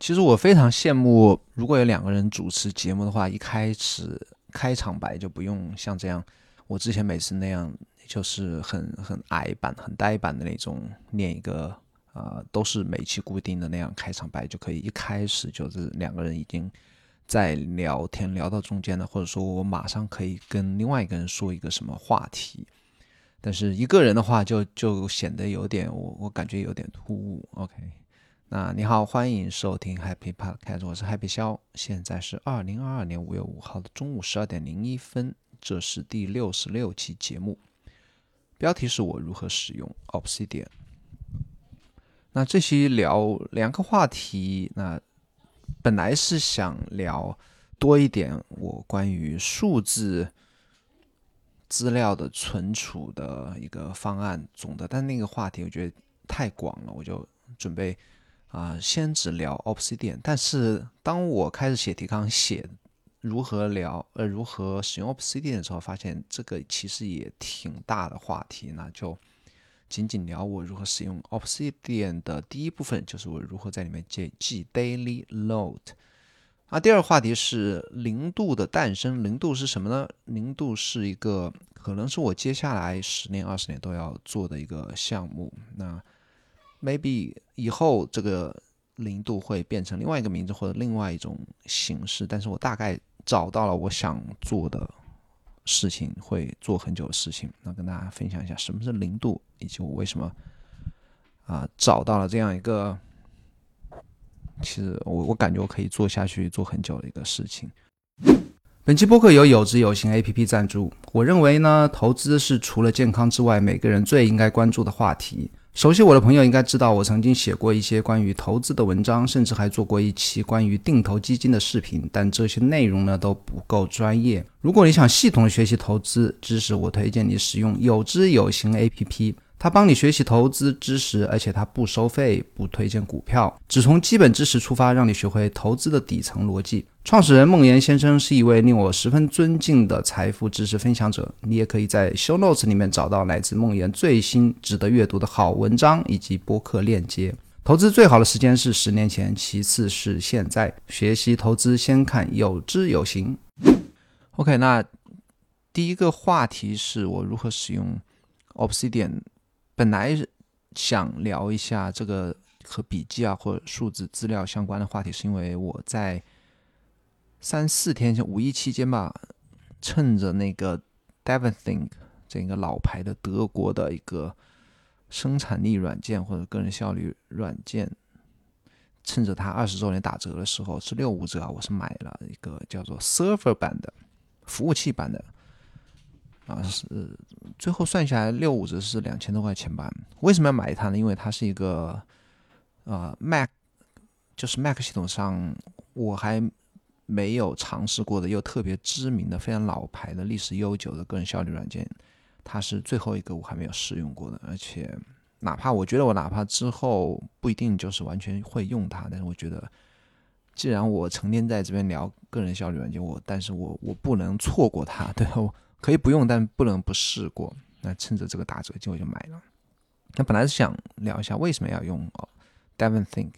其实我非常羡慕，如果有两个人主持节目的话，一开始开场白就不用像这样，我之前每次那样，就是很很矮板、很呆板的那种，念一个呃，都是每期固定的那样开场白就可以，一开始就是两个人已经在聊天，聊到中间了，或者说我马上可以跟另外一个人说一个什么话题，但是一个人的话就就显得有点，我我感觉有点突兀。OK。那你好，欢迎收听 Happy Podcast，我是 Happy 肖，现在是二零二二年五月五号的中午十二点零一分，这是第六十六期节目，标题是我如何使用 Obsidian。那这期聊两个话题，那本来是想聊多一点我关于数字资料的存储的一个方案总的，但那个话题我觉得太广了，我就准备。啊，先只聊 Obsidian，但是当我开始写提纲，写如何聊呃如何使用 Obsidian 的时候，发现这个其实也挺大的话题，那就仅仅聊我如何使用 Obsidian 的第一部分，就是我如何在里面记记 daily load。啊，第二个话题是零度的诞生，零度是什么呢？零度是一个可能是我接下来十年、二十年都要做的一个项目。那 maybe 以后这个零度会变成另外一个名字或者另外一种形式，但是我大概找到了我想做的事情，会做很久的事情，那跟大家分享一下什么是零度，以及我为什么啊找到了这样一个，其实我我感觉我可以做下去做很久的一个事情。本期播客由有知有行 A P P 赞助。我认为呢，投资是除了健康之外，每个人最应该关注的话题。熟悉我的朋友应该知道，我曾经写过一些关于投资的文章，甚至还做过一期关于定投基金的视频。但这些内容呢都不够专业。如果你想系统学习投资知识，我推荐你使用有知有行 APP。它帮你学习投资知识，而且它不收费，不推荐股票，只从基本知识出发，让你学会投资的底层逻辑。创始人孟岩先生是一位令我十分尊敬的财富知识分享者。你也可以在 Show Notes 里面找到来自孟岩最新值得阅读的好文章以及播客链接。投资最好的时间是十年前，其次是现在。学习投资先看有知有行。OK，那第一个话题是我如何使用 Obsidian。本来想聊一下这个和笔记啊或者数字资料相关的话题，是因为我在三四天前五一期间吧，趁着那个 DevonThink 这个老牌的德国的一个生产力软件或者个人效率软件，趁着它二十周年打折的时候是六五折，我是买了一个叫做 Server 版的服务器版的。啊，是最后算下来六五折是两千多块钱吧？为什么要买它呢？因为它是一个呃 Mac，就是 Mac 系统上我还没有尝试过的，又特别知名的、非常老牌的、历史悠久的个人效率软件。它是最后一个我还没有试用过的，而且哪怕我觉得我哪怕之后不一定就是完全会用它，但是我觉得既然我成天在这边聊个人效率软件，我但是我我不能错过它，对吧？可以不用，但不能不试过。那趁着这个打折机会就买了。那本来是想聊一下为什么要用哦 Devon Think，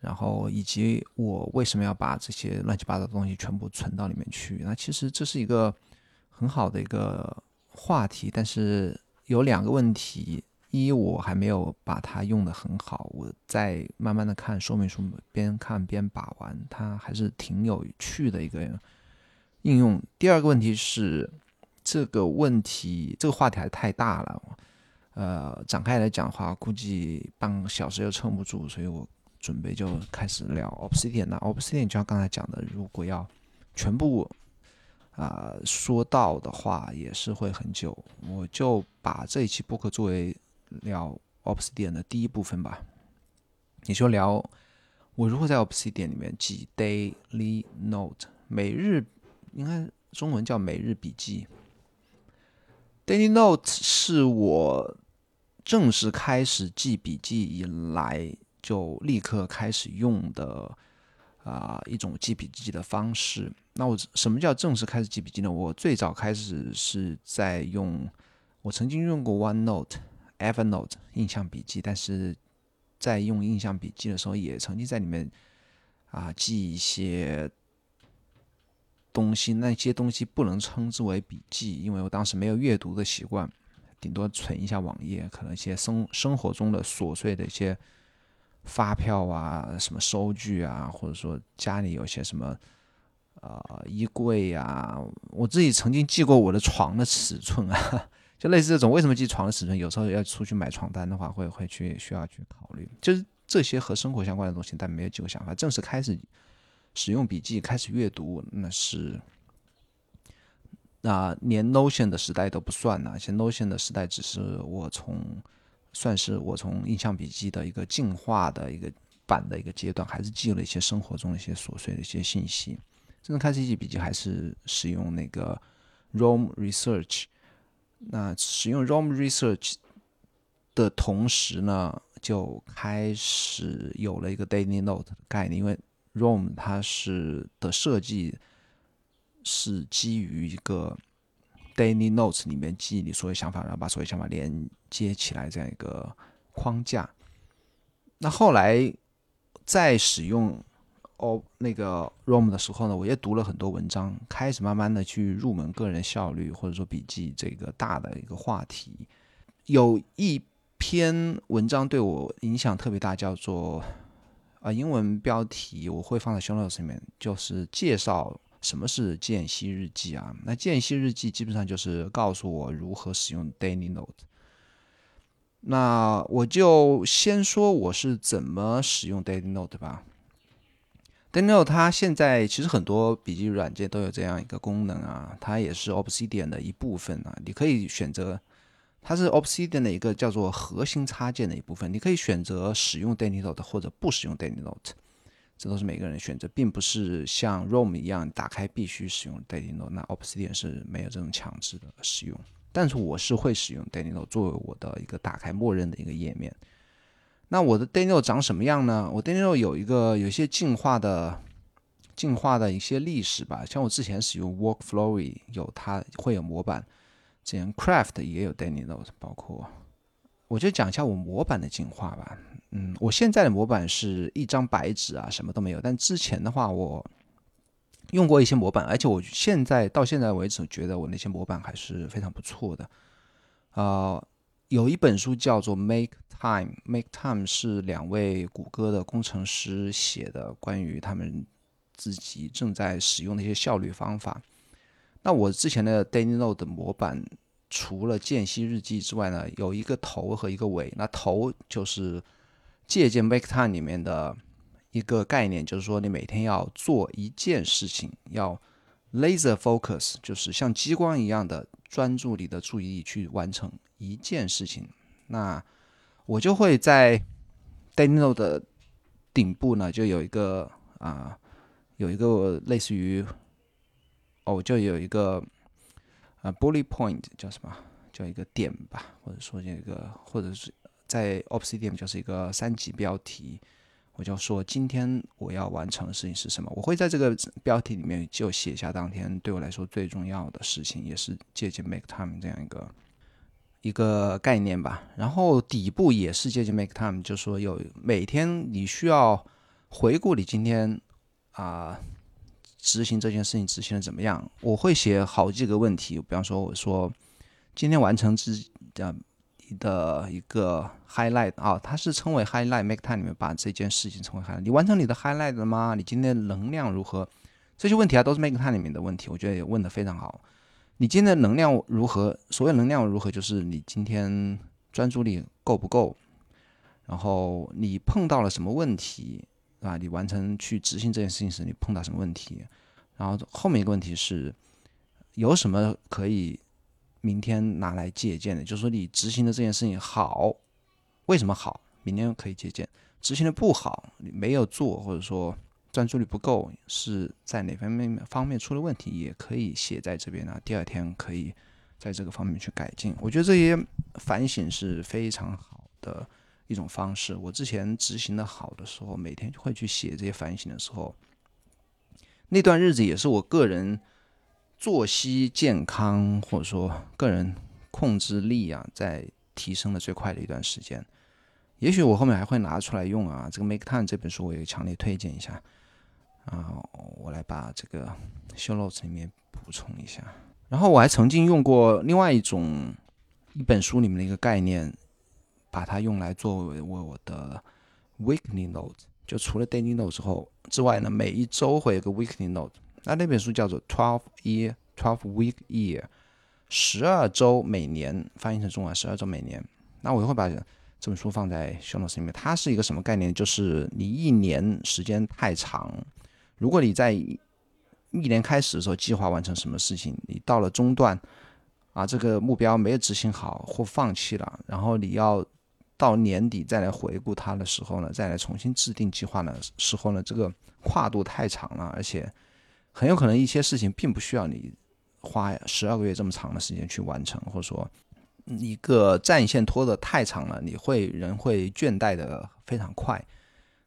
然后以及我为什么要把这些乱七八糟的东西全部存到里面去。那其实这是一个很好的一个话题，但是有两个问题：一，我还没有把它用的很好，我在慢慢的看说明书，边看边把玩，它还是挺有趣的一个应用。第二个问题是。这个问题，这个话题还太大了，呃，展开来讲的话，估计半个小时又撑不住，所以我准备就开始聊 Obsidian。那 Obsidian 就像刚才讲的，如果要全部啊说到的话，也是会很久。我就把这一期播客作为聊 Obsidian 的第一部分吧。你说聊我如何在 Obsidian 里面记 daily note，每日应该中文叫每日笔记。Daily Note 是我正式开始记笔记以来就立刻开始用的啊一种记笔记的方式。那我什么叫正式开始记笔记呢？我最早开始是在用，我曾经用过 OneNote、Evernote 印象笔记，但是在用印象笔记的时候，也曾经在里面啊记一些东西，那些东西不能称之为笔记，因为我当时没有阅读的习惯，顶多存一下网页，可能一些生生活中的琐碎的一些发票啊、什么收据啊，或者说家里有些什么。呃，衣柜呀，我自己曾经记过我的床的尺寸啊，就类似这种。为什么记床的尺寸？有时候要出去买床单的话，会会去需要去考虑，就是这些和生活相关的东西，但没有几个想法。正式开始使用笔记，开始阅读，那是那连 Notion 的时代都不算呢。其实 Notion 的时代只是我从算是我从印象笔记的一个进化的一个版的一个阶段，还是记录了一些生活中一些琐碎的一些信息。真正开始记笔记还是使用那个 Roam Research。那使用 Roam Research 的同时呢，就开始有了一个 Daily Note 的概念。因为 Roam 它是的设计是基于一个 Daily Notes 里面记你所有想法，然后把所有想法连接起来这样一个框架。那后来在使用。哦，那个 ROM 的时候呢，我也读了很多文章，开始慢慢的去入门个人效率或者说笔记这个大的一个话题。有一篇文章对我影响特别大，叫做啊英文标题我会放在 show notes 里面，就是介绍什么是间隙日记啊。那间隙日记基本上就是告诉我如何使用 Daily Note。那我就先说我是怎么使用 Daily Note 吧。Daniel，它现在其实很多笔记软件都有这样一个功能啊，它也是 Obsidian 的一部分啊。你可以选择，它是 Obsidian 的一个叫做核心插件的一部分，你可以选择使用 Daily Note 或者不使用 Daily Note，这都是每个人选择，并不是像 ROM 一样打开必须使用 Daily Note。那 Obsidian 是没有这种强制的使用，但是我是会使用 Daily Note 作为我的一个打开默认的一个页面。那我的 Daily Note 长什么样呢？我 Daily Note 有一个有些进化的进化的一些历史吧，像我之前使用 Workflowy 有它会有模板，之前 Craft 也有 Daily Note，包括我就讲一下我模板的进化吧。嗯，我现在的模板是一张白纸啊，什么都没有。但之前的话，我用过一些模板，而且我现在到现在为止觉得我那些模板还是非常不错的。啊，有一本书叫做 Make Time，Make Time 是两位谷歌的工程师写的，关于他们自己正在使用的一些效率方法。那我之前的 Daily Note 的模板，除了间隙日记之外呢，有一个头和一个尾。那头就是借鉴 Make Time 里面的一个概念，就是说你每天要做一件事情，要 Laser Focus，就是像激光一样的专注你的注意力去完成一件事情。那我就会在 Daily Note 的顶部呢，就有一个啊，有一个类似于哦，就有一个啊，bullet point 叫什么？叫一个点吧，或者说这个，或者是在 Obsidian 就是一个三级标题，我就说今天我要完成的事情是什么？我会在这个标题里面就写下当天对我来说最重要的事情，也是借鉴 Make Time 这样一个。一个概念吧，然后底部也是接近 make time，就说有每天你需要回顾你今天啊执行这件事情执行的怎么样。我会写好几个问题，比方说我说今天完成之的的一个 highlight 啊，它是称为 highlight make time 里面把这件事情称为 highlight。你完成你的 highlight 了吗？你今天能量如何？这些问题啊都是 make time 里面的问题，我觉得也问的非常好。你今天的能量如何？所谓能量如何，就是你今天专注力够不够，然后你碰到了什么问题，啊？你完成去执行这件事情时，你碰到什么问题？然后后面一个问题是，有什么可以明天拿来借鉴的？就是说你执行的这件事情好，为什么好？明天可以借鉴。执行的不好，你没有做，或者说。专注力不够是在哪方面方面出了问题，也可以写在这边呢。第二天可以在这个方面去改进。我觉得这些反省是非常好的一种方式。我之前执行的好的时候，每天会去写这些反省的时候，那段日子也是我个人作息健康或者说个人控制力啊，在提升的最快的一段时间。也许我后面还会拿出来用啊。这个《Make Time》这本书，我也强烈推荐一下。啊，我来把这个 show notes 里面补充一下。然后我还曾经用过另外一种一本书里面的一个概念，把它用来作为我的 weekly note。就除了 daily note 之后之外呢，每一周会有个 weekly note。那那本书叫做 Twelve Year Twelve Week Year，十二周每年，翻译成中文十二周每年。那我就会把这本书放在 show notes 里面。它是一个什么概念？就是你一年时间太长，如果你在一年开始的时候计划完成什么事情，你到了中段啊，这个目标没有执行好或放弃了，然后你要。到年底再来回顾它的时候呢，再来重新制定计划的时候呢，这个跨度太长了，而且很有可能一些事情并不需要你花十二个月这么长的时间去完成，或者说一个战线拖得太长了，你会人会倦怠的非常快。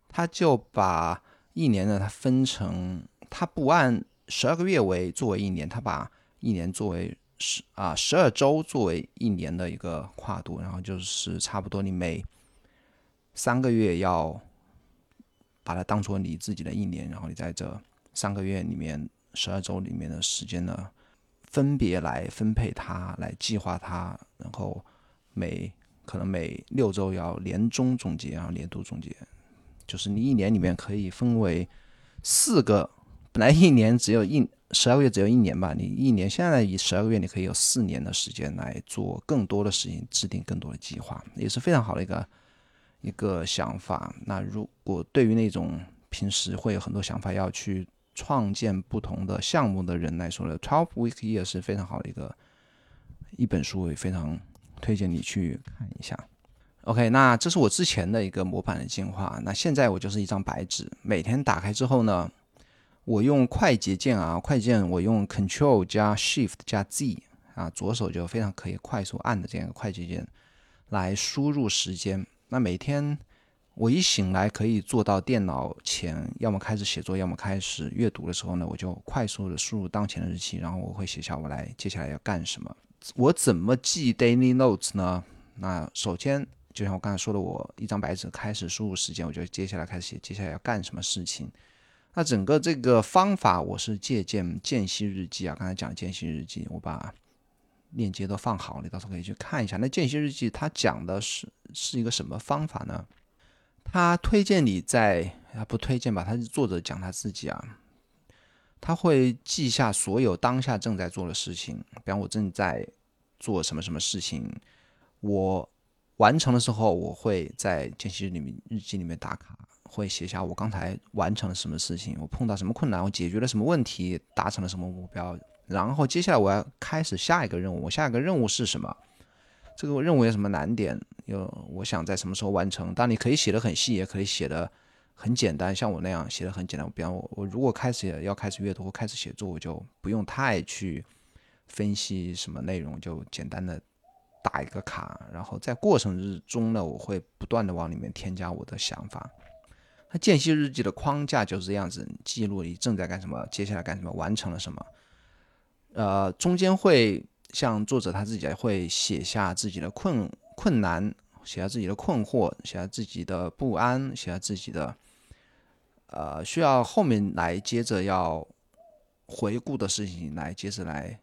他就把一年呢，他分成，他不按十二个月为作为一年，他把一年作为。十啊，十二周作为一年的一个跨度，然后就是差不多你每三个月要把它当做你自己的一年，然后你在这三个月里面，十二周里面的时间呢，分别来分配它，来计划它，然后每可能每六周要年终总结，然后年度总结，就是你一年里面可以分为四个，本来一年只有一。十二个月只有一年吧，你一年现在以十二个月，你可以有四年的时间来做更多的事情，制定更多的计划，也是非常好的一个一个想法。那如果对于那种平时会有很多想法要去创建不同的项目的人来说呢，Twelve Week Year 是非常好的一个一本书，也非常推荐你去看一下。OK，那这是我之前的一个模板的进化，那现在我就是一张白纸，每天打开之后呢。我用快捷键啊，快捷键我用 Control 加 Shift 加 Z 啊，左手就非常可以快速按的这样一个快捷键来输入时间。那每天我一醒来可以坐到电脑前，要么开始写作，要么开始阅读的时候呢，我就快速的输入当前的日期，然后我会写下我来接下来要干什么。我怎么记 Daily Notes 呢？那首先就像我刚才说的，我一张白纸开始输入时间，我就接下来开始写接下来要干什么事情。那整个这个方法，我是借鉴间隙日记啊。刚才讲间隙日记，我把链接都放好，你到时候可以去看一下。那间隙日记它讲的是是一个什么方法呢？他推荐你在啊不推荐吧？他是作者讲他自己啊，他会记下所有当下正在做的事情，比方我正在做什么什么事情，我完成的时候，我会在间隙日里面日记里面打卡。会写下我刚才完成了什么事情，我碰到什么困难，我解决了什么问题，达成了什么目标，然后接下来我要开始下一个任务。我下一个任务是什么？这个任务有什么难点？有我想在什么时候完成？当你可以写的很细，也可以写的很简单，像我那样写的很简单。比方我我如果开始要开始阅读或开始写作，我就不用太去分析什么内容，就简单的打一个卡，然后在过程之中呢，我会不断的往里面添加我的想法。它间隙日记的框架就是这样子，记录你正在干什么，接下来干什么，完成了什么。呃，中间会像作者他自己会写下自己的困困难，写下自己的困惑，写下自己的不安，写下自己的呃需要后面来接着要回顾的事情，来接着来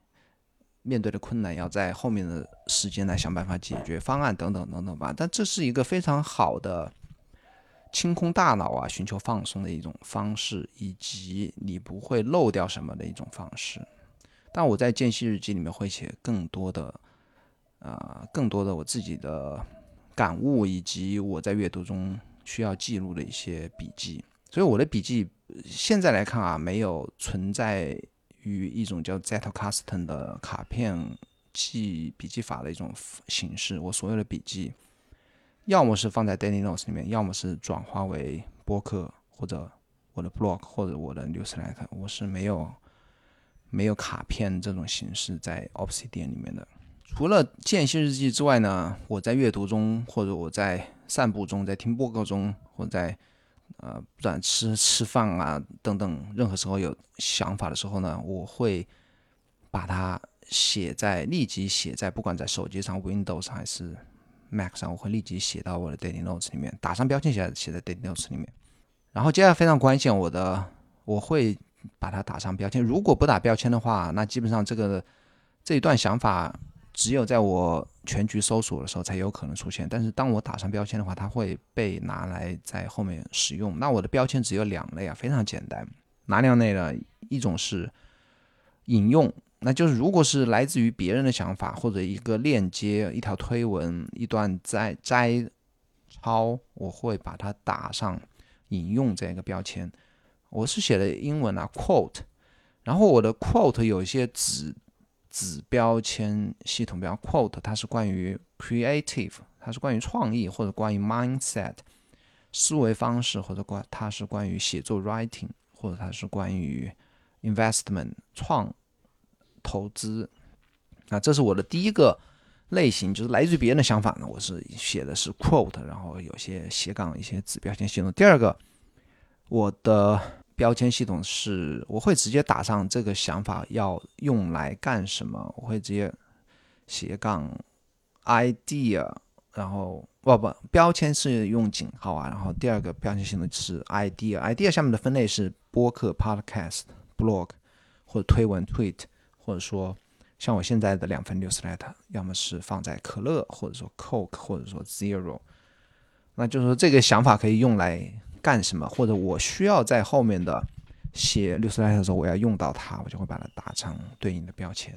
面对的困难，要在后面的时间来想办法解决方案等等等等吧。但这是一个非常好的。清空大脑啊，寻求放松的一种方式，以及你不会漏掉什么的一种方式。但我在间隙日记里面会写更多的，呃，更多的我自己的感悟，以及我在阅读中需要记录的一些笔记。所以我的笔记现在来看啊，没有存在于一种叫 Zettelkasten 的卡片记笔记法的一种形式。我所有的笔记。要么是放在 Daily Notes 里面，要么是转化为播客或者我的 blog 或者我的 newsletter。我是没有没有卡片这种形式在 Obsidian 里面的。除了间歇日记之外呢，我在阅读中或者我在散步中，在听播客中，或在呃不管吃吃饭啊等等，任何时候有想法的时候呢，我会把它写在立即写在不管在手机上 Windows 还是。Mac 上我会立即写到我的 Daily Notes 里面，打上标签写写在 Daily Notes 里面。然后接下来非常关键，我的我会把它打上标签。如果不打标签的话，那基本上这个这一段想法只有在我全局搜索的时候才有可能出现。但是当我打上标签的话，它会被拿来在后面使用。那我的标签只有两类啊，非常简单。哪两类呢？一种是引用，那就是如果是来自于别人的想法或者一个链接、一条推文、一段摘摘抄，我会把它打上引用这样一个标签。我是写的英文啊，quote。然后我的 quote 有一些指子标签系统，比方 quote 它是关于 creative，它是关于创意或者关于 mindset 思维方式，或者关它是关于写作 writing。或者它是关于 investment 创投资，那这是我的第一个类型，就是来自于别人的想法呢。我是写的是 quote，然后有些斜杠一些子标签系统。第二个，我的标签系统是我会直接打上这个想法要用来干什么，我会直接斜杠 idea，然后。不不，标签是用井号啊。然后第二个标签系统是 idea，idea 下面的分类是播客 podcast、blog 或者推文 tweet，或者说像我现在的两份 newsletter，要么是放在可乐，或者说 coke，或者说 zero。那就是说这个想法可以用来干什么，或者我需要在后面的写 newsletter 的时候我要用到它，我就会把它打成对应的标签。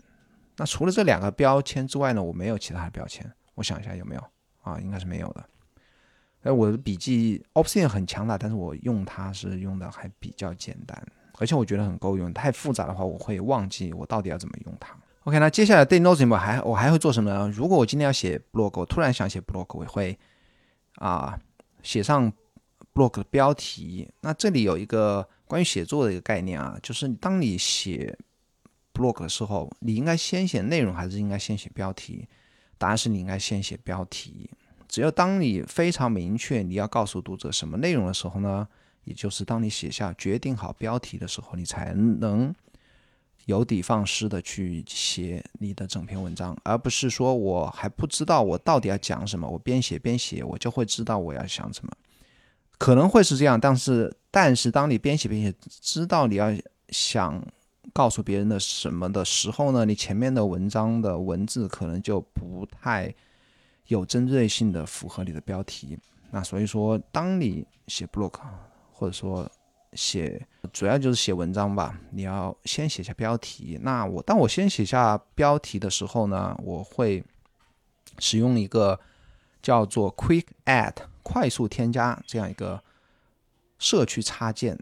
那除了这两个标签之外呢，我没有其他的标签。我想一下有没有。啊，应该是没有的。哎，我的笔记 Option 很强大，但是我用它是用的还比较简单，而且我觉得很够用。太复杂的话，我会忘记我到底要怎么用它。OK，那接下来对 note，我还我还会做什么呢？如果我今天要写 blog，我突然想写 blog，我会啊写上 blog 的标题。那这里有一个关于写作的一个概念啊，就是当你写 blog 的时候，你应该先写内容还是应该先写标题？答案是你应该先写标题。只有当你非常明确你要告诉读者什么内容的时候呢，也就是当你写下决定好标题的时候，你才能有的放矢的去写你的整篇文章，而不是说我还不知道我到底要讲什么，我边写边写，我就会知道我要想什么。可能会是这样，但是但是当你边写边写，知道你要想。告诉别人的什么的时候呢？你前面的文章的文字可能就不太有针对性的符合你的标题。那所以说，当你写 blog 或者说写，主要就是写文章吧，你要先写下标题。那我当我先写下标题的时候呢，我会使用一个叫做 Quick a d 快速添加这样一个社区插件。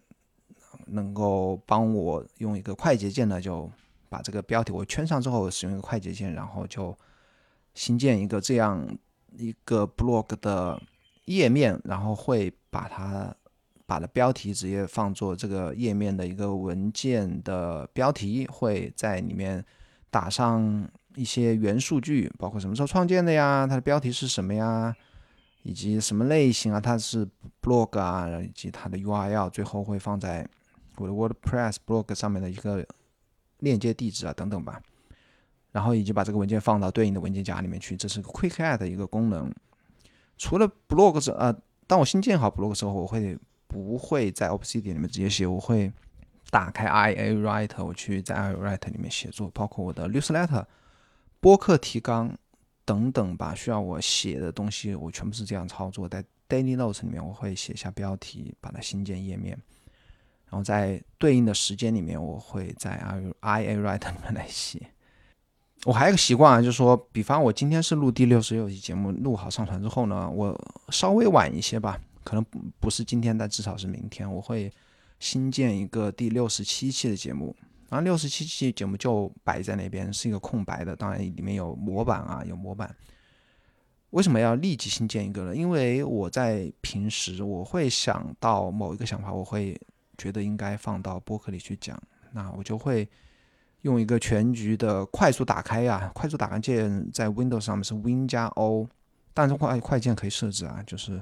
能够帮我用一个快捷键呢，就把这个标题我圈上之后，使用一个快捷键，然后就新建一个这样一个 blog 的页面，然后会把它把的标题直接放作这个页面的一个文件的标题，会在里面打上一些元数据，包括什么时候创建的呀，它的标题是什么呀，以及什么类型啊，它是 blog 啊，以及它的 URL，最后会放在。我的 WordPress blog 上面的一个链接地址啊等等吧，然后以及把这个文件放到对应的文件夹里面去，这是个 Quick Add 的一个功能。除了 blog 之呃，当我新建好 blog 之后，我会不会在 Obsidian 里面直接写？我会打开 IA Writer，我去在 IA Writer 里面写作，包括我的 Newsletter、播客提纲等等吧，需要我写的东西，我全部是这样操作。在 Daily Notes 里面，我会写下标题，把它新建页面。然后在对应的时间里面，我会在 I I A Write 里面来写。我还有个习惯啊，就是说，比方我今天是录第六十六期节目，录好上传之后呢，我稍微晚一些吧，可能不是今天，但至少是明天，我会新建一个第六十七期的节目。然后六十七期节目就摆在那边，是一个空白的，当然里面有模板啊，有模板。为什么要立即新建一个呢？因为我在平时我会想到某一个想法，我会。觉得应该放到播客里去讲，那我就会用一个全局的快速打开呀，快速打开键在 Windows 上面是 Win 加 O，但是快快键可以设置啊，就是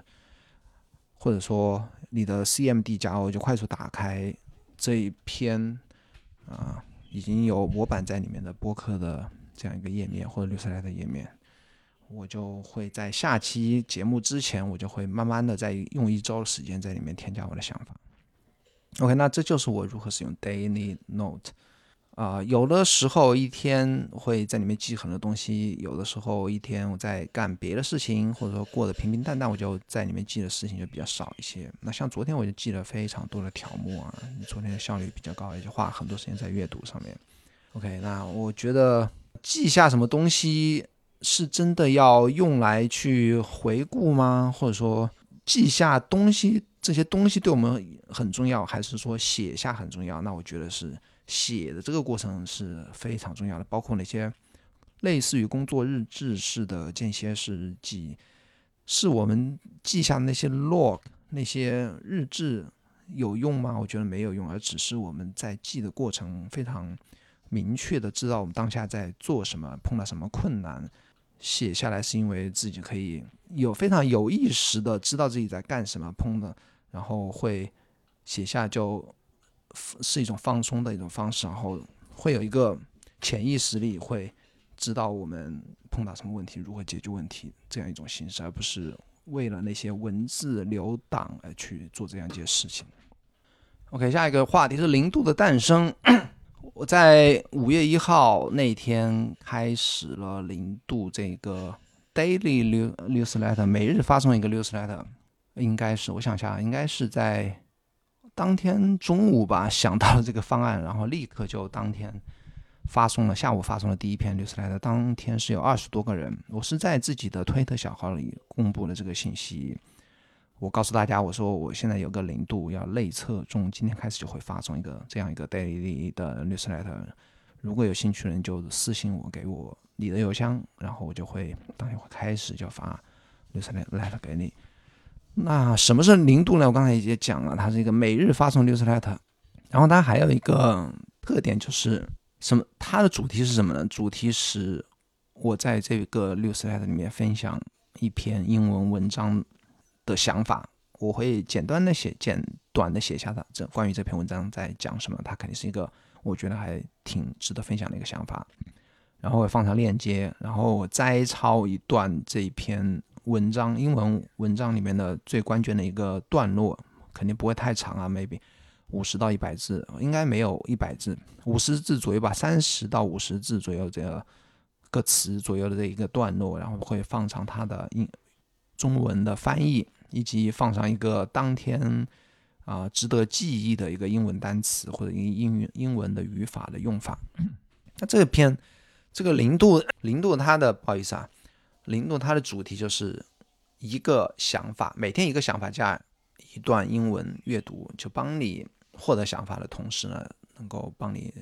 或者说你的 CMD 加 O 就快速打开这一篇啊已经有模板在里面的播客的这样一个页面或者留下来的页面，我就会在下期节目之前，我就会慢慢的在用一周的时间在里面添加我的想法。OK，那这就是我如何使用 Daily Note。啊，有的时候一天会在里面记很多东西，有的时候一天我在干别的事情，或者说过得平平淡淡，我就在里面记的事情就比较少一些。那像昨天我就记了非常多的条目啊，昨天的效率比较高，也就花很多时间在阅读上面。OK，那我觉得记下什么东西是真的要用来去回顾吗？或者说记下东西这些东西对我们很重要，还是说写下很重要？那我觉得是。写的这个过程是非常重要的，包括那些类似于工作日志式的间歇式日记，是我们记下那些 log 那些日志有用吗？我觉得没有用，而只是我们在记的过程非常明确的知道我们当下在做什么，碰到什么困难，写下来是因为自己可以有非常有意识的知道自己在干什么，碰的，然后会写下就。是一种放松的一种方式，然后会有一个潜意识里会知道我们碰到什么问题，如何解决问题这样一种形式，而不是为了那些文字留档而去做这样一件事情。OK，下一个话题是零度的诞生。我在五月一号那天开始了零度这个 daily newsletter，每日发送一个 newsletter，应该是我想下，应该是在。当天中午吧，想到了这个方案，然后立刻就当天发送了。下午发送了第一篇 newsletter，当天是有二十多个人。我是在自己的推特小号里公布了这个信息。我告诉大家，我说我现在有个零度要内测，从今天开始就会发送一个这样一个 daily 的 newsletter。如果有兴趣的人就私信我，给我你的邮箱，然后我就会当天会开始就发 newsletter 给你。那什么是零度呢？我刚才也讲了，它是一个每日发送 newsletter，然后它还有一个特点就是什么？它的主题是什么呢？主题是我在这个 newsletter 里面分享一篇英文文章的想法，我会简单的写、简短的写下它这关于这篇文章在讲什么。它肯定是一个我觉得还挺值得分享的一个想法，然后我放上链接，然后我摘抄一段这一篇。文章英文文章里面的最关键的一个段落，肯定不会太长啊，maybe 五十到一百字，应该没有一百字，五十字左右吧，三十到五十字左右这个个词左右的这一个段落，然后会放上它的英中文的翻译，以及放上一个当天啊值得记忆的一个英文单词或者英英语英文的语法的用法。那这篇这个零度零度它的不好意思啊。零度它的主题就是一个想法，每天一个想法加一段英文阅读，就帮你获得想法的同时呢，能够帮你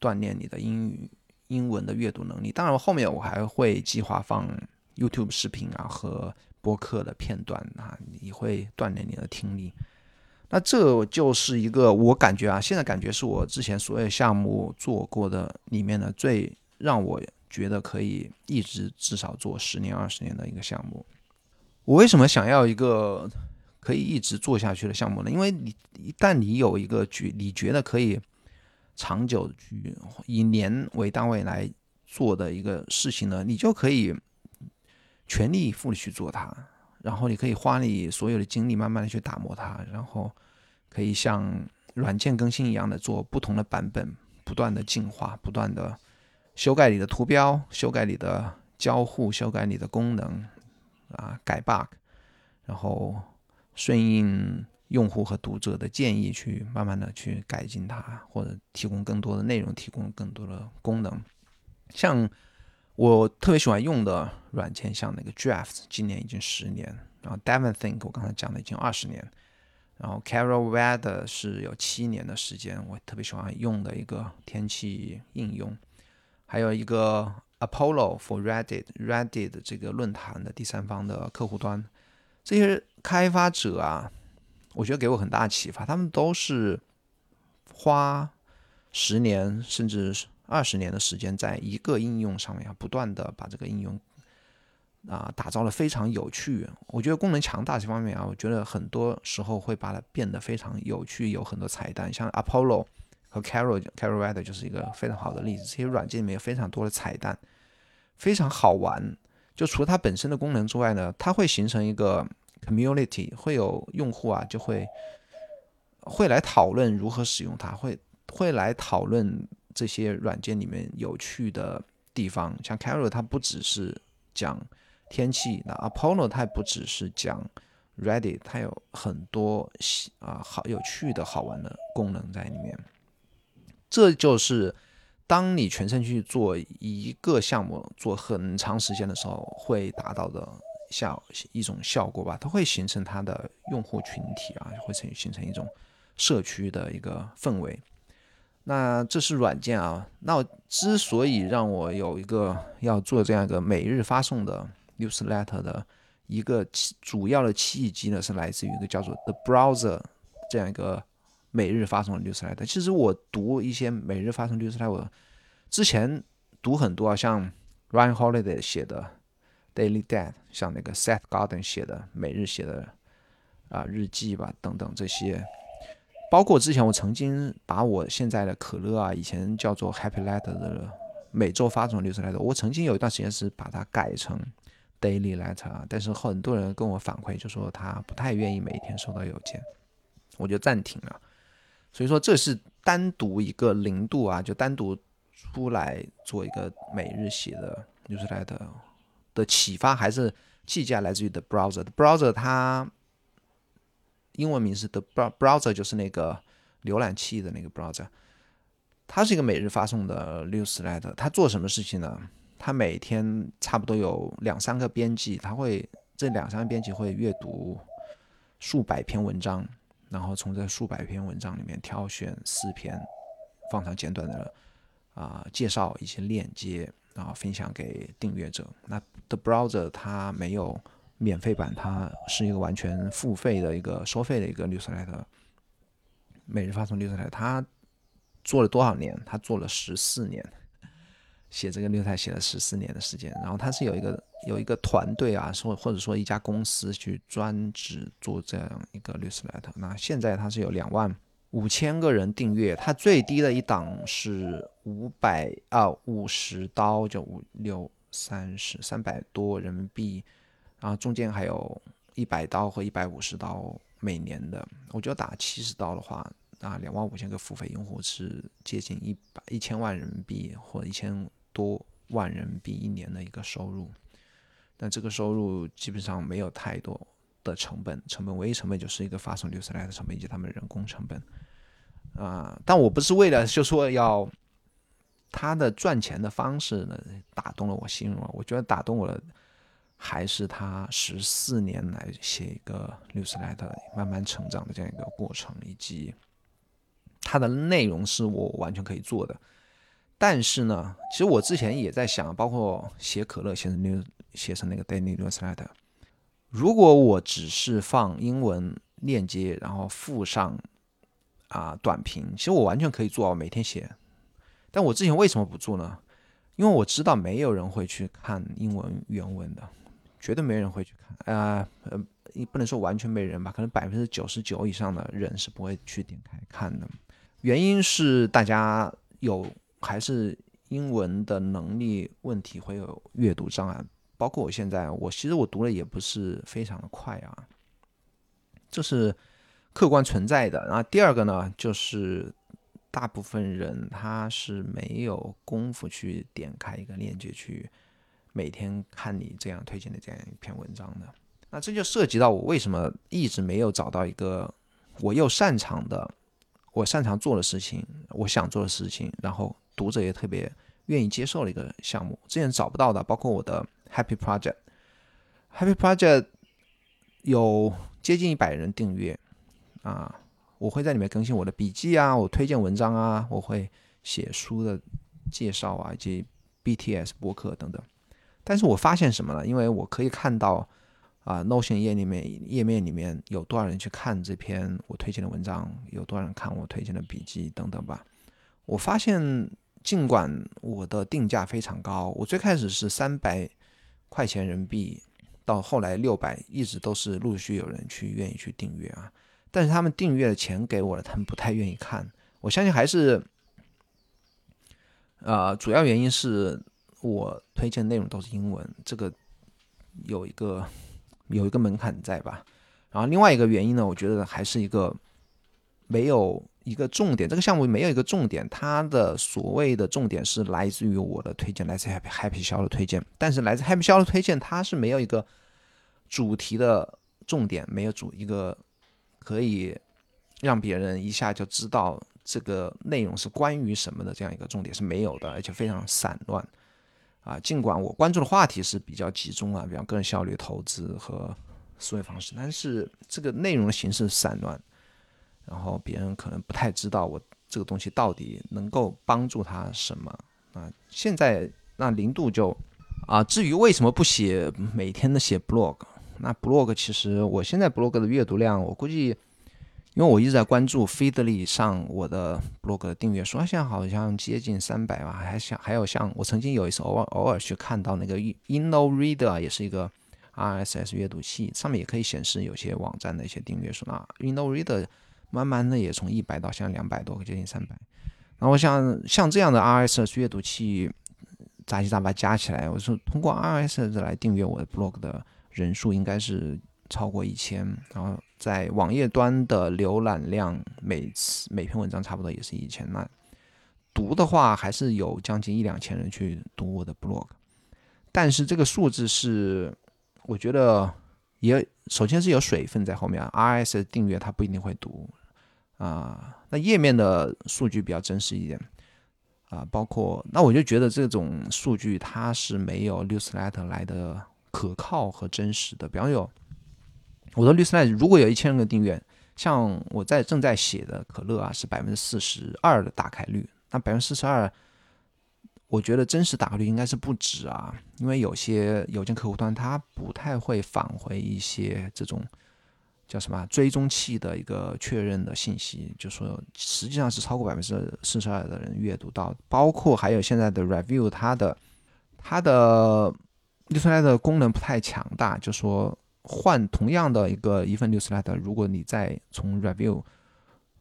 锻炼你的英语英文的阅读能力。当然，后面我还会计划放 YouTube 视频啊和播客的片段啊，你会锻炼你的听力。那这就是一个我感觉啊，现在感觉是我之前所有项目做过的里面的最让我。觉得可以一直至少做十年二十年的一个项目。我为什么想要一个可以一直做下去的项目呢？因为你一旦你有一个觉你觉得可以长久去以年为单位来做的一个事情呢，你就可以全力以赴的去做它，然后你可以花你所有的精力慢慢的去打磨它，然后可以像软件更新一样的做不同的版本，不断的进化，不断的。修改你的图标，修改你的交互，修改你的功能，啊，改 bug，然后顺应用户和读者的建议去慢慢的去改进它，或者提供更多的内容，提供更多的功能。像我特别喜欢用的软件，像那个 Draft，今年已经十年，然后 Devon Think 我刚才讲的已经二十年，然后 Carol Weather 是有七年的时间，我特别喜欢用的一个天气应用。还有一个 Apollo for Reddit，Reddit 这个论坛的第三方的客户端，这些开发者啊，我觉得给我很大启发。他们都是花十年甚至二十年的时间，在一个应用上面啊，不断的把这个应用啊打造了非常有趣。我觉得功能强大这方面啊，我觉得很多时候会把它变得非常有趣，有很多彩蛋，像 Apollo。Carol Carol Weather 就是一个非常好的例子。这些软件里面有非常多的彩蛋，非常好玩。就除了它本身的功能之外呢，它会形成一个 community，会有用户啊就会会来讨论如何使用它，会会来讨论这些软件里面有趣的地方。像 Carol，它不只是讲天气，那 Apollo 它也不只是讲 Ready，它有很多啊好有趣的好玩的功能在里面。这就是当你全身去做一个项目做很长时间的时候会达到的效一种效果吧，它会形成它的用户群体啊，会成形成一种社区的一个氛围。那这是软件啊。那之所以让我有一个要做这样一个每日发送的 newsletter 的一个主要的契机呢，是来自于一个叫做 The Browser 这样一个。每日发送的 newsletter，其实我读一些每日发送 newsletter，之前读很多啊，像 Ryan Holiday 写的 Daily Dad，像那个 Seth Godin 写的每日写的啊日记吧，等等这些，包括之前我曾经把我现在的可乐啊，以前叫做 Happy Letter 的每周发送 newsletter，我曾经有一段时间是把它改成 Daily Letter，啊但是很多人跟我反馈就说他不太愿意每天收到邮件，我就暂停了。所以说这是单独一个零度啊，就单独出来做一个每日写的 newsletter 的启发，还是计价来自于 the browser。the browser 它英文名是 the browser，就是那个浏览器的那个 browser。它是一个每日发送的 newsletter。它做什么事情呢？它每天差不多有两三个编辑，它会这两三个编辑会阅读数百篇文章。然后从这数百篇文章里面挑选四篇，放上简短的啊介绍一些链接，然后分享给订阅者。那 The Browser 它没有免费版，它是一个完全付费的一个收费的一个 newsletter，每日发送 newsletter。它做了多少年？它做了十四年。写这个六台写了十四年的时间，然后他是有一个有一个团队啊，说或者说一家公司去专职做这样一个 newsletter。那现在它是有两万五千个人订阅，它最低的一档是五百啊五十刀，就五六三十三百多人民币，然后中间还有一百刀和一百五十刀每年的。我觉得打七十刀的话，啊两万五千个付费用户是接近一百一千万人民币或一千。多万人民币一年的一个收入，那这个收入基本上没有太多的成本，成本唯一成本就是一个发送流水来的成本以及他们人工成本啊。但我不是为了就说要他的赚钱的方式呢打动了我心了，我觉得打动我的还是他十四年来写一个六十来的慢慢成长的这样一个过程，以及它的内容是我完全可以做的。但是呢，其实我之前也在想，包括写可乐写成 new 写成那个 daily newsletter，如果我只是放英文链接，然后附上啊短评，其实我完全可以做，每天写。但我之前为什么不做呢？因为我知道没有人会去看英文原文的，绝对没人会去看啊，呃，不能说完全没人吧，可能百分之九十九以上的人是不会去点开看的。原因是大家有。还是英文的能力问题，会有阅读障碍。包括我现在，我其实我读的也不是非常的快啊，这是客观存在的。然后第二个呢，就是大部分人他是没有功夫去点开一个链接去每天看你这样推荐的这样一篇文章的。那这就涉及到我为什么一直没有找到一个我又擅长的、我擅长做的事情、我想做的事情，然后。读者也特别愿意接受的一个项目，之前找不到的，包括我的 Happy Project，Happy Project 有接近一百人订阅啊，我会在里面更新我的笔记啊，我推荐文章啊，我会写书的介绍啊，以及 BTS 播客等等。但是我发现什么呢？因为我可以看到啊，Notion 页里面页面里面有多少人去看这篇我推荐的文章，有多少人看我推荐的笔记等等吧。我发现。尽管我的定价非常高，我最开始是三百块钱人民币，到后来六百，一直都是陆续有人去愿意去订阅啊。但是他们订阅的钱给我了，他们不太愿意看。我相信还是，呃，主要原因是我推荐内容都是英文，这个有一个有一个门槛在吧。然后另外一个原因呢，我觉得还是一个没有一个重点，这个项目没有一个重点，它的所谓的重点是来自于我的推荐，来自 Happy Happy 销的推荐，但是来自 Happy 销的推荐，它是没有一个主题的重点，没有主一个可以让别人一下就知道这个内容是关于什么的这样一个重点是没有的，而且非常散乱啊。尽管我关注的话题是比较集中啊，比方个人效率、投资和思维方式，但是这个内容的形式散乱。然后别人可能不太知道我这个东西到底能够帮助他什么啊？现在那零度就啊，至于为什么不写每天的写 blog，那 blog 其实我现在 blog 的阅读量，我估计，因为我一直在关注 Feedly 上我的 blog 的订阅数，现在好像接近三百吧，还像还有像我曾经有一次偶尔偶尔去看到那个 Inno Reader 也是一个 RSS 阅读器，上面也可以显示有些网站的一些订阅数啊，Inno Reader。慢慢的也从一百到现在两百多个，接近三百。然后像像这样的 RSS 阅读器杂七杂八加起来，我说通过 RSS 来订阅我的 blog 的人数应该是超过一千。然后在网页端的浏览量，每次每篇文章差不多也是一千。那读的话还是有将近一两千人去读我的 blog，但是这个数字是我觉得也首先是有水分在后面，RSS 订阅它不一定会读。啊，那页面的数据比较真实一点啊，包括那我就觉得这种数据它是没有 Newsletter 来的可靠和真实的。比方有我的 Newsletter，如果有一千个订阅，像我在正在写的可乐啊，是百分之四十二的打开率，那百分之四十二，我觉得真实打开率应该是不止啊，因为有些邮件客户端它不太会返回一些这种。叫什么追踪器的一个确认的信息，就说实际上是超过百分之四十二的人阅读到，包括还有现在的 review，它的它的 newsletter 功能不太强大，就说换同样的一个一份 newsletter，如果你再从 review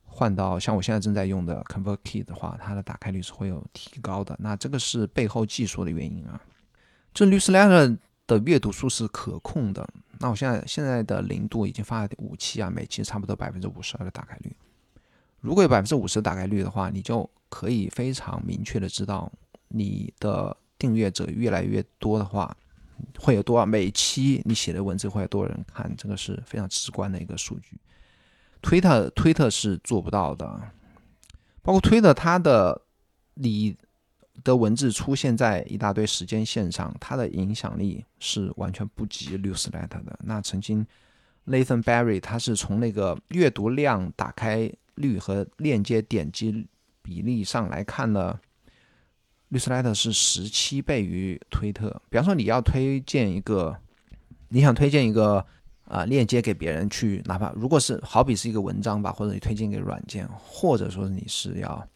换到像我现在正在用的 ConvertKit 的话，它的打开率是会有提高的。那这个是背后技术的原因啊，这 newsletter 的阅读数是可控的。那我现在现在的零度已经发了五期啊，每期差不多百分之五十二的打开率。如果有百分之五十打开率的话，你就可以非常明确的知道你的订阅者越来越多的话，会有多少每期你写的文字会有多少人看，这个是非常直观的一个数据。推特推特是做不到的，包括推特它的你。的文字出现在一大堆时间线上，它的影响力是完全不及 Newsletter 的。那曾经 Nathan Barry 他是从那个阅读量、打开率和链接点击比例上来看呢，Newsletter 是十七倍于推特。比方说你要推荐一个，你想推荐一个啊链接给别人去，哪怕如果是好比是一个文章吧，或者你推荐一个软件，或者说你是要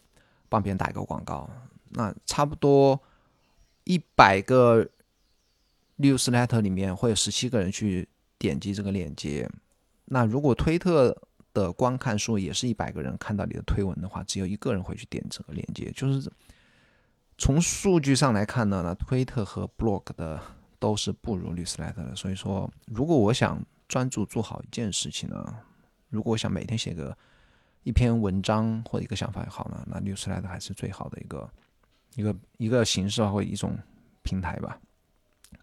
帮别人打一个广告。那差不多一百个 newsletter 里面会有十七个人去点击这个链接。那如果推特的观看数也是一百个人看到你的推文的话，只有一个人会去点这个链接。就是从数据上来看呢，那推特和 blog 的都是不如 newsletter 的。所以说，如果我想专注做好一件事情呢，如果我想每天写个一篇文章或者一个想法也好呢，那 newsletter 还是最好的一个。一个一个形式或一种平台吧，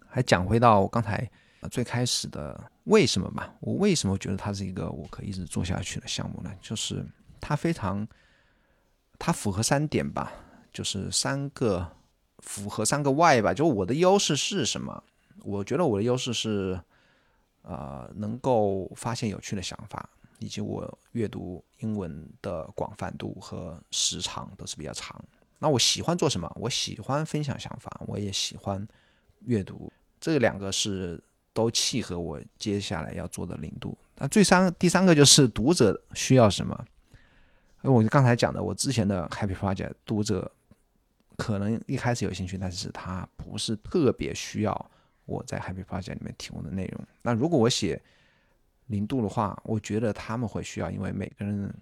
还讲回到我刚才最开始的为什么吧？我为什么觉得它是一个我可以一直做下去的项目呢？就是它非常，它符合三点吧，就是三个符合三个 why 吧。就我的优势是什么？我觉得我的优势是，呃，能够发现有趣的想法，以及我阅读英文的广泛度和时长都是比较长。那我喜欢做什么？我喜欢分享想法，我也喜欢阅读，这两个是都契合我接下来要做的零度。那最三第三个就是读者需要什么？我就刚才讲的，我之前的 Happy Project 读者可能一开始有兴趣，但是他不是特别需要我在 Happy Project 里面提供的内容。那如果我写零度的话，我觉得他们会需要，因为每个人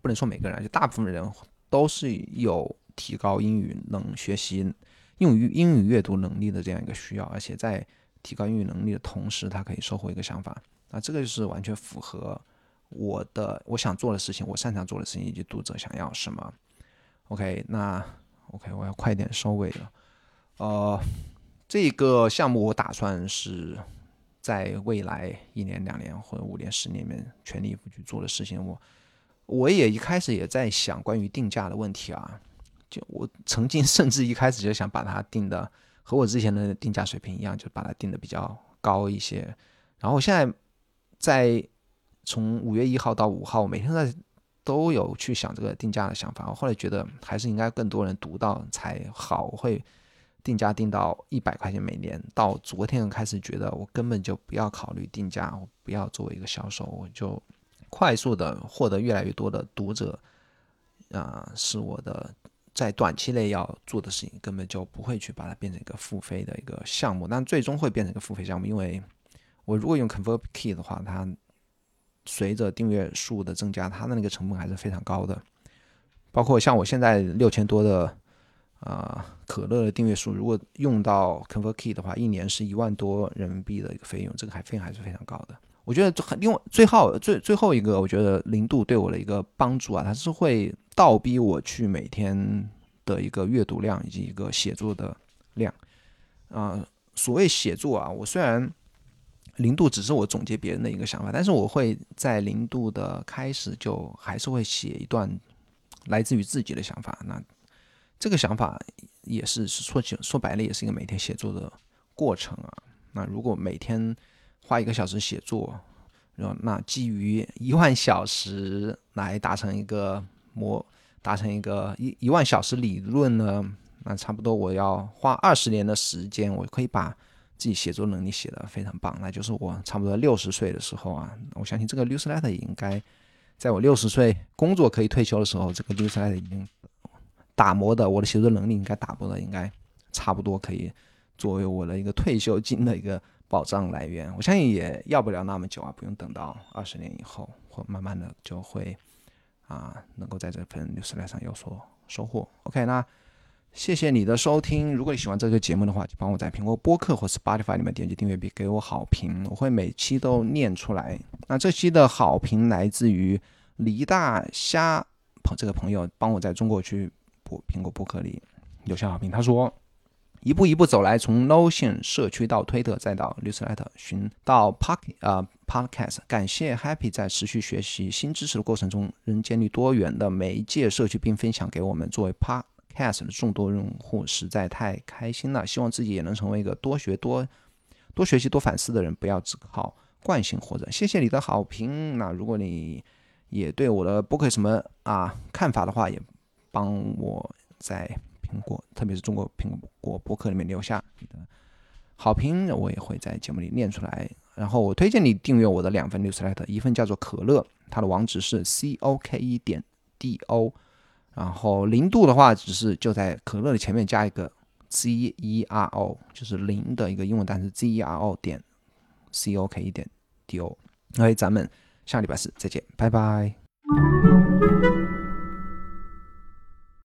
不能说每个人，就大部分人。都是有提高英语能学习用于英语阅读能力的这样一个需要，而且在提高英语能力的同时，他可以收获一个想法，那这个就是完全符合我的我想做的事情，我擅长做的事情，以及读者想要什么。OK，那 OK，我要快点收尾了。呃，这个项目我打算是在未来一年、两年或者五年、十年里面全力以赴去做的事情。我我也一开始也在想关于定价的问题啊，就我曾经甚至一开始就想把它定的和我之前的定价水平一样，就把它定的比较高一些。然后我现在在从五月一号到五号，每天在。都有去想这个定价的想法，我后来觉得还是应该更多人读到才好。我会定价定到一百块钱每年。到昨天开始觉得我根本就不要考虑定价，我不要作为一个销售，我就快速的获得越来越多的读者，啊，是我的在短期内要做的事情，根本就不会去把它变成一个付费的一个项目。但最终会变成一个付费项目，因为我如果用 ConvertKey 的话，它随着订阅数的增加，它的那个成本还是非常高的。包括像我现在六千多的啊可乐的订阅数，如果用到 ConvertKey 的话，一年是一万多人民币的一个费用，这个还费用还是非常高的。我觉得很另外最后最最后一个，我觉得零度对我的一个帮助啊，它是会倒逼我去每天的一个阅读量以及一个写作的量啊。所谓写作啊，我虽然。零度只是我总结别人的一个想法，但是我会在零度的开始就还是会写一段来自于自己的想法。那这个想法也是说起说白了，也是一个每天写作的过程啊。那如果每天花一个小时写作，然后那基于一万小时来达成一个模，达成一个一一万小时理论呢，那差不多我要花二十年的时间，我可以把。自己写作能力写的非常棒，那就是我差不多六十岁的时候啊，我相信这个 newsletter 应该在我六十岁工作可以退休的时候，这个 newsletter 已经打磨的，我的写作能力应该打磨的应该差不多可以作为我的一个退休金的一个保障来源。我相信也要不了那么久啊，不用等到二十年以后，或慢慢的就会啊能够在这份 newsletter 上有所收获。OK，那。谢谢你的收听。如果你喜欢这个节目的话，就帮我在苹果播客或 Spotify 里面点击订阅并给我好评，我会每期都念出来。那这期的好评来自于黎大虾朋这个朋友，帮我在中国去播苹果播客里留下好评。他说：“一步一步走来，从 Notion 社区到推特，再到 Newsletter，寻到 Park 啊 Podcast。感谢 Happy 在持续学习新知识的过程中，仍建立多元的媒介社区，并分享给我们作为 Podcast 的众多用户实在太开心了，希望自己也能成为一个多学多、多学习多反思的人，不要只靠惯性活着。谢谢你的好评。那如果你也对我的播客什么啊看法的话，也帮我在苹果，特别是中国苹果博客里面留下你的好评，我也会在节目里念出来。然后我推荐你订阅我的两份 newsletter，一份叫做可乐，它的网址是 c o k e 点 d o。然后零度的话，只是就在可乐的前面加一个 z e r o，就是零的一个英文单词 z e r o 点 c o k e 点 d o。OK，咱们下礼拜四再见，拜拜。